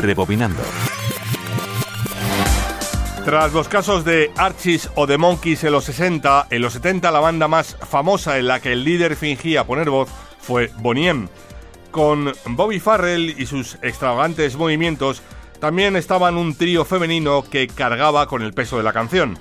Rebobinando. Tras los casos de Archies o de Monkeys en los 60, en los 70 la banda más famosa en la que el líder fingía poner voz fue Bonnie M. Con Bobby Farrell y sus extravagantes movimientos, también estaban un trío femenino que cargaba con el peso de la canción.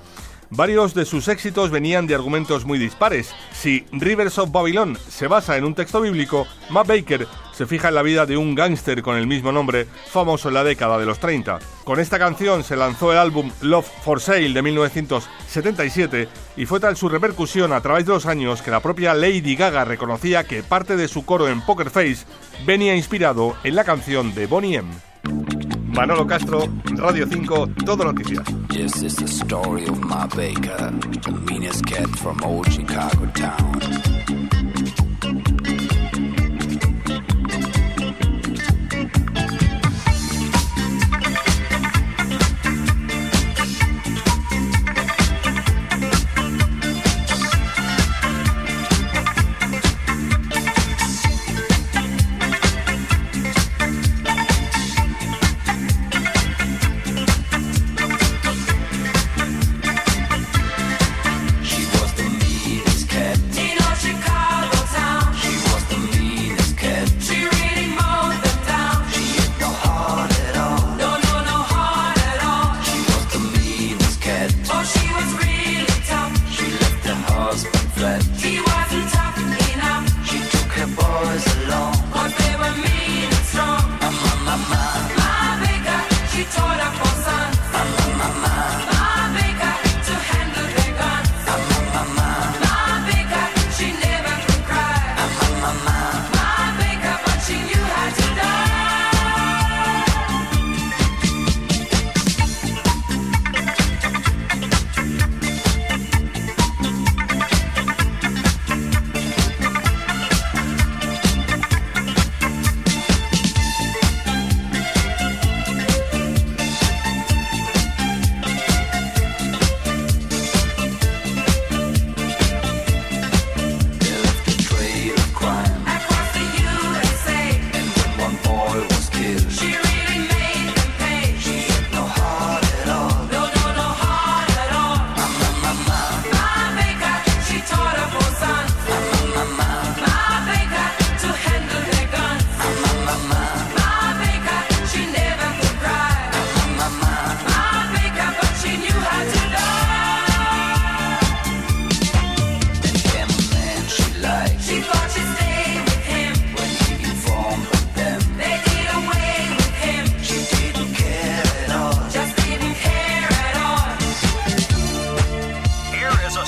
Varios de sus éxitos venían de argumentos muy dispares. Si Rivers of Babylon se basa en un texto bíblico, Matt Baker se fija en la vida de un gángster con el mismo nombre, famoso en la década de los 30. Con esta canción se lanzó el álbum Love for Sale de 1977 y fue tal su repercusión a través de los años que la propia Lady Gaga reconocía que parte de su coro en Poker Face venía inspirado en la canción de Bonnie M. Manolo Castro, Radio 5, Todo Noticias. Yes, it's the story of my baker, the meanest cat from old Chicago town. let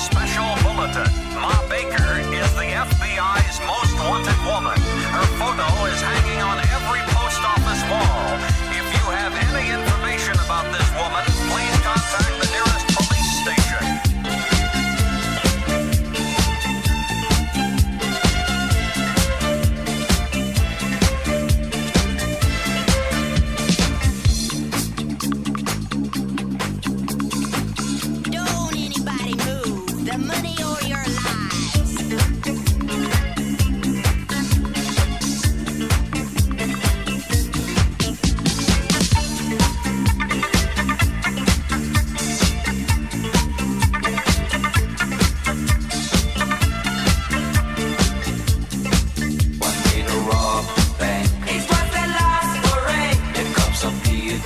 special bulletin. Ma Baker is the FBI's most wanted woman. Her photo is hanging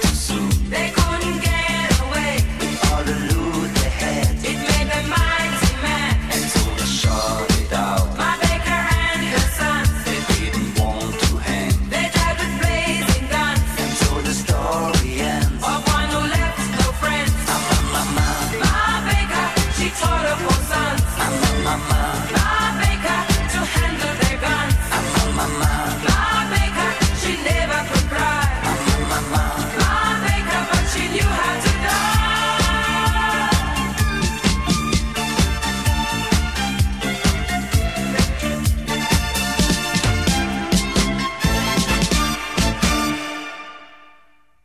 too soon.